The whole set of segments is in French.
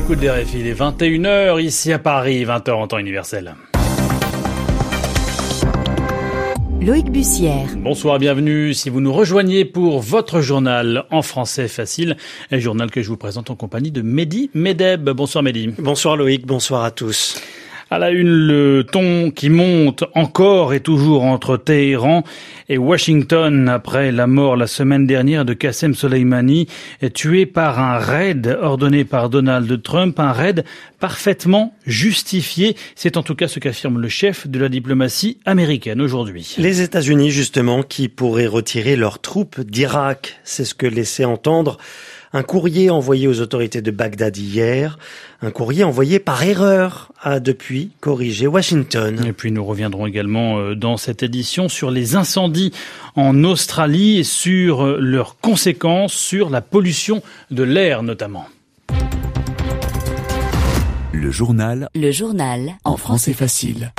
l'écoute des RFI, il est 21h ici à Paris, 20h en temps universel. Loïc Bussière. Bonsoir, bienvenue. Si vous nous rejoignez pour votre journal en français facile, un journal que je vous présente en compagnie de Mehdi Medeb. Bonsoir Mehdi. Bonsoir Loïc, bonsoir à tous. À la une, le ton qui monte encore et toujours entre Téhéran et Washington après la mort la semaine dernière de Qassem Soleimani, tué par un raid ordonné par Donald Trump, un raid parfaitement justifié. C'est en tout cas ce qu'affirme le chef de la diplomatie américaine aujourd'hui. Les États-Unis, justement, qui pourraient retirer leurs troupes d'Irak, c'est ce que laissait entendre un courrier envoyé aux autorités de Bagdad hier, un courrier envoyé par erreur a depuis corrigé Washington. Et puis nous reviendrons également euh, dans cette édition sur les incendies en Australie et sur euh, leurs conséquences sur la pollution de l'air notamment. Le journal. Le journal. En français facile.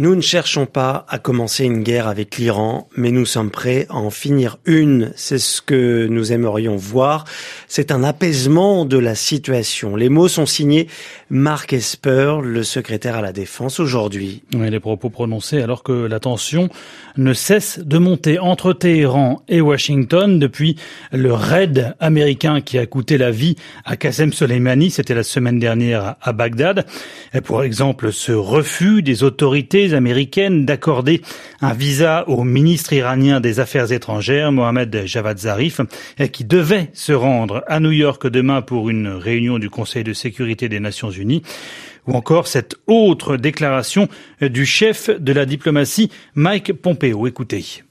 Nous ne cherchons pas à commencer une guerre avec l'Iran, mais nous sommes prêts à en finir une. C'est ce que nous aimerions voir. C'est un apaisement de la situation. Les mots sont signés Mark Esper, le secrétaire à la Défense, aujourd'hui. Oui, les propos prononcés alors que la tension ne cesse de monter entre Téhéran et Washington depuis le raid américain qui a coûté la vie à Qassem Soleimani, c'était la semaine dernière à Bagdad. Et pour exemple, ce refus des autorités américaines d'accorder un visa au ministre iranien des Affaires étrangères, Mohamed Javad Zarif, qui devait se rendre à New York demain pour une réunion du Conseil de sécurité des Nations Unies ou encore cette autre déclaration du chef de la diplomatie, Mike Pompeo. Écoutez.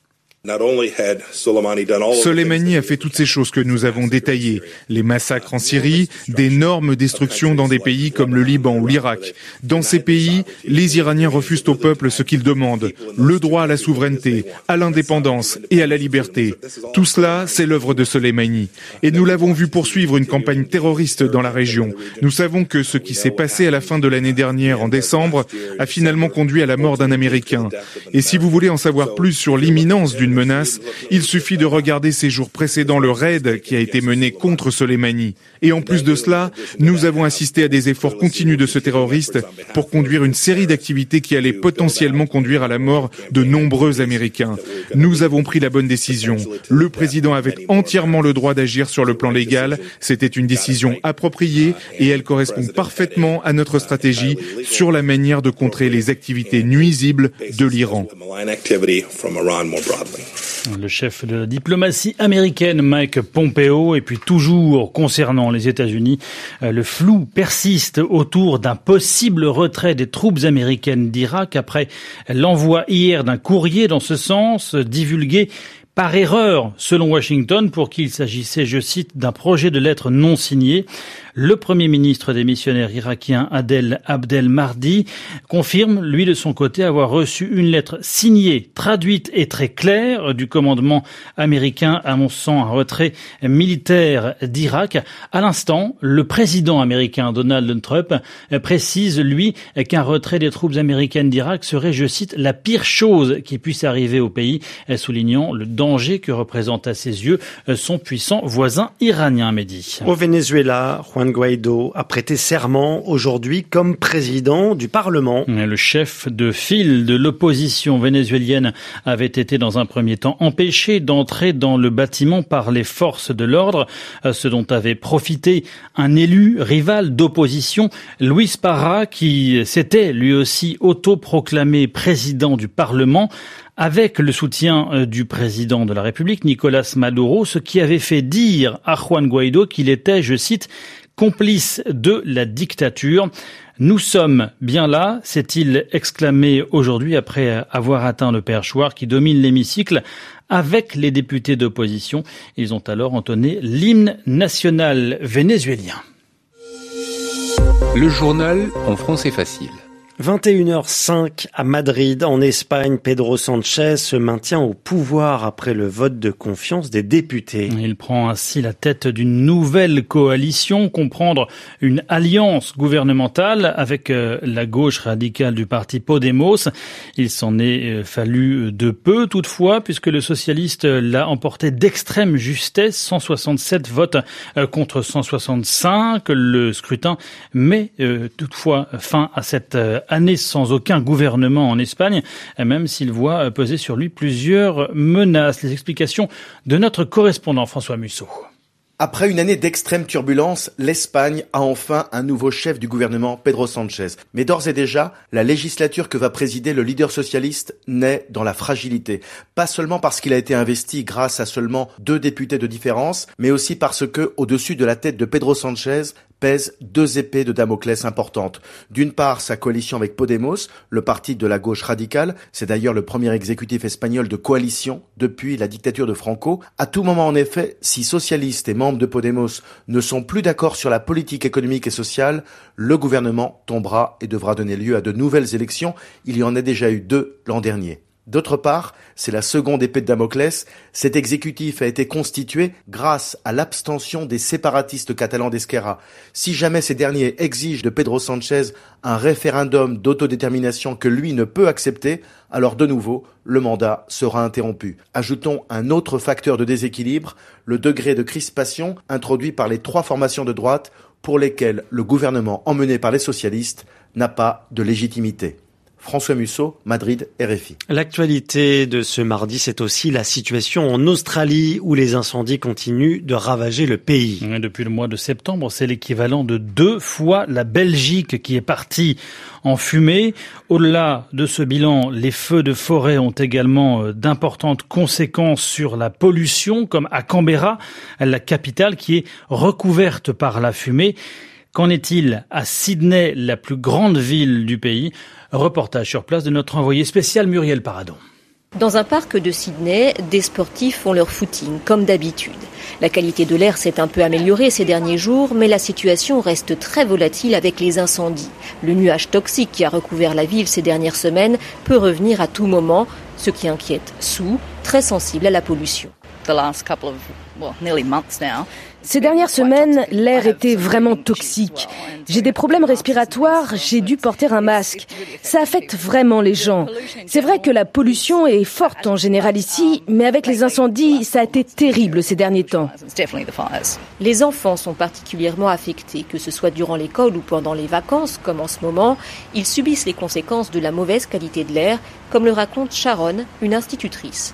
Soleimani a fait toutes ces choses que nous avons détaillées, les massacres en Syrie, d'énormes destructions dans des pays comme le Liban ou l'Irak. Dans ces pays, les Iraniens refusent au peuple ce qu'il demande, le droit à la souveraineté, à l'indépendance et à la liberté. Tout cela, c'est l'œuvre de Soleimani. Et nous l'avons vu poursuivre une campagne terroriste dans la région. Nous savons que ce qui s'est passé à la fin de l'année dernière, en décembre, a finalement conduit à la mort d'un Américain. Et si vous voulez en savoir plus sur l'imminence d'une il suffit de regarder ces jours précédents le raid qui a été mené contre Soleimani. Et en plus de cela, nous avons assisté à des efforts continus de ce terroriste pour conduire une série d'activités qui allaient potentiellement conduire à la mort de nombreux Américains. Nous avons pris la bonne décision. Le président avait entièrement le droit d'agir sur le plan légal. C'était une décision appropriée et elle correspond parfaitement à notre stratégie sur la manière de contrer les activités nuisibles de l'Iran. Le chef de la diplomatie américaine, Mike Pompeo, et puis toujours concernant les États-Unis, euh, le flou persiste autour d'un possible retrait des troupes américaines d'Irak après l'envoi hier d'un courrier dans ce sens, divulgué par erreur, selon Washington, pour qu'il s'agissait, je cite, d'un projet de lettre non signé. Le premier ministre des missionnaires irakiens, Adel Abdel Mardi, confirme, lui de son côté, avoir reçu une lettre signée, traduite et très claire du commandement américain annonçant un retrait militaire d'Irak. À l'instant, le président américain Donald Trump précise, lui, qu'un retrait des troupes américaines d'Irak serait, je cite, la pire chose qui puisse arriver au pays, soulignant le danger que représente à ses yeux son puissant voisin iranien, Mehdi. Au Venezuela, Juan Guaido a prêté serment aujourd'hui comme président du Parlement. Le chef de file de l'opposition vénézuélienne avait été dans un premier temps empêché d'entrer dans le bâtiment par les forces de l'ordre, ce dont avait profité un élu rival d'opposition, Luis Parra, qui s'était lui aussi autoproclamé président du Parlement avec le soutien euh, du président de la République, Nicolas Maduro, ce qui avait fait dire à Juan Guaido qu'il était, je cite, complice de la dictature. Nous sommes bien là, s'est-il exclamé aujourd'hui après avoir atteint le perchoir qui domine l'hémicycle avec les députés d'opposition. Ils ont alors entonné l'hymne national vénézuélien. Le journal en français facile. 21h05 à Madrid, en Espagne, Pedro Sanchez se maintient au pouvoir après le vote de confiance des députés. Il prend ainsi la tête d'une nouvelle coalition, comprendre une alliance gouvernementale avec euh, la gauche radicale du parti Podemos. Il s'en est euh, fallu de peu toutefois, puisque le socialiste l'a emporté d'extrême justesse, 167 votes euh, contre 165. Le scrutin met toutefois fin à cette année sans aucun gouvernement en Espagne, même s'il voit peser sur lui plusieurs menaces. Les explications de notre correspondant François Musso. Après une année d'extrême turbulence, l'Espagne a enfin un nouveau chef du gouvernement, Pedro Sanchez. Mais d'ores et déjà, la législature que va présider le leader socialiste naît dans la fragilité. Pas seulement parce qu'il a été investi grâce à seulement deux députés de différence, mais aussi parce que, au-dessus de la tête de Pedro Sanchez, pèsent deux épées de Damoclès importantes. D'une part, sa coalition avec Podemos, le parti de la gauche radicale, c'est d'ailleurs le premier exécutif espagnol de coalition depuis la dictature de Franco. À tout moment, en effet, si socialistes et membres de Podemos ne sont plus d'accord sur la politique économique et sociale, le gouvernement tombera et devra donner lieu à de nouvelles élections. Il y en a déjà eu deux l'an dernier. D'autre part, c'est la seconde épée de Damoclès, cet exécutif a été constitué grâce à l'abstention des séparatistes catalans d'Esquerra. Si jamais ces derniers exigent de Pedro Sanchez un référendum d'autodétermination que lui ne peut accepter, alors de nouveau, le mandat sera interrompu. Ajoutons un autre facteur de déséquilibre, le degré de crispation introduit par les trois formations de droite pour lesquelles le gouvernement emmené par les socialistes n'a pas de légitimité. François Musso, Madrid, RFI. L'actualité de ce mardi, c'est aussi la situation en Australie où les incendies continuent de ravager le pays. depuis le mois de septembre, c'est l'équivalent de deux fois la Belgique qui est partie en fumée. Au-delà de ce bilan, les feux de forêt ont également euh, d'importantes conséquences sur la pollution, comme à Canberra, la capitale qui est recouverte par la fumée. Qu'en est-il à Sydney, la plus grande ville du pays? Reportage sur place de notre envoyé spécial Muriel Paradon. Dans un parc de Sydney, des sportifs font leur footing, comme d'habitude. La qualité de l'air s'est un peu améliorée ces derniers jours, mais la situation reste très volatile avec les incendies. Le nuage toxique qui a recouvert la ville ces dernières semaines peut revenir à tout moment, ce qui inquiète Sue, très sensible à la pollution. Ces dernières semaines, l'air était vraiment toxique. J'ai des problèmes respiratoires, j'ai dû porter un masque. Ça affecte vraiment les gens. C'est vrai que la pollution est forte en général ici, mais avec les incendies, ça a été terrible ces derniers temps. Les enfants sont particulièrement affectés, que ce soit durant l'école ou pendant les vacances, comme en ce moment. Ils subissent les conséquences de la mauvaise qualité de l'air, comme le raconte Sharon, une institutrice.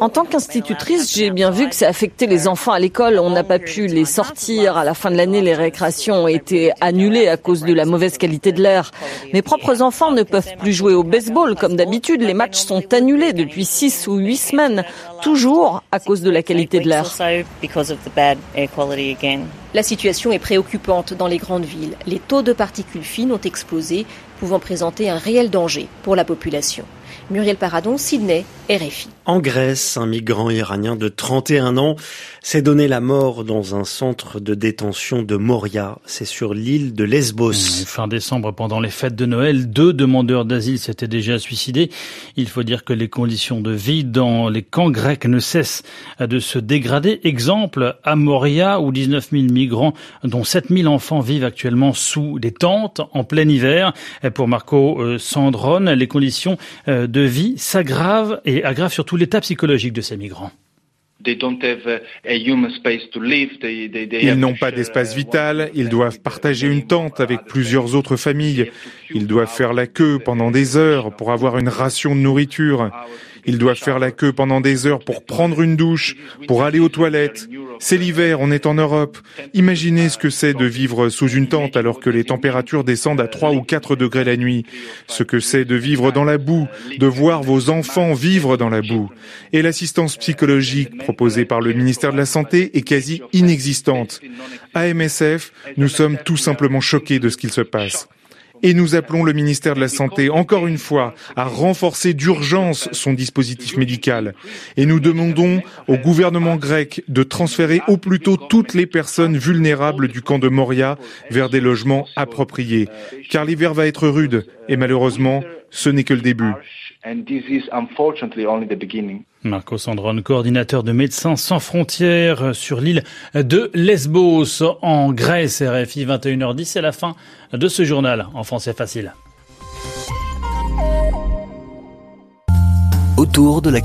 En tant qu'institutrice, j'ai bien vu que ça affectait les enfants à l'école. On n'a pas pu les sortir. À la fin de l'année, les récréations ont été annulées à cause de la mauvaise qualité de l'air. Mes propres enfants ne peuvent plus jouer au baseball comme d'habitude. Les matchs sont annulés depuis six ou huit semaines, toujours à cause de la qualité de l'air. La situation est préoccupante dans les grandes villes. Les taux de particules fines ont explosé, pouvant présenter un réel danger pour la population. Muriel Paradon, Sydney, RFI. En Grèce, un migrant iranien de 31 ans s'est donné la mort dans un centre de détention de Moria. C'est sur l'île de Lesbos. Fin décembre, pendant les fêtes de Noël, deux demandeurs d'asile s'étaient déjà suicidés. Il faut dire que les conditions de vie dans les camps grecs ne cessent de se dégrader. Exemple à Moria, où 19 000 migrants, dont 7 000 enfants, vivent actuellement sous des tentes en plein hiver. Pour Marco euh, Sandron, les conditions euh, de vie s'aggravent et aggravent surtout l'état psychologique de ces migrants. Ils n'ont pas d'espace vital, ils doivent partager une tente avec plusieurs autres familles, ils doivent faire la queue pendant des heures pour avoir une ration de nourriture. Ils doivent faire la queue pendant des heures pour prendre une douche, pour aller aux toilettes. C'est l'hiver, on est en Europe. Imaginez ce que c'est de vivre sous une tente alors que les températures descendent à 3 ou 4 degrés la nuit. Ce que c'est de vivre dans la boue, de voir vos enfants vivre dans la boue. Et l'assistance psychologique proposée par le ministère de la Santé est quasi inexistante. À MSF, nous sommes tout simplement choqués de ce qu'il se passe. Et nous appelons le ministère de la Santé, encore une fois, à renforcer d'urgence son dispositif médical. Et nous demandons au gouvernement grec de transférer au plus tôt toutes les personnes vulnérables du camp de Moria vers des logements appropriés. Car l'hiver va être rude et malheureusement, ce n'est que le début. Marco Sandron, coordinateur de Médecins sans frontières sur l'île de Lesbos en Grèce, RFI 21h10. C'est la fin de ce journal en français facile.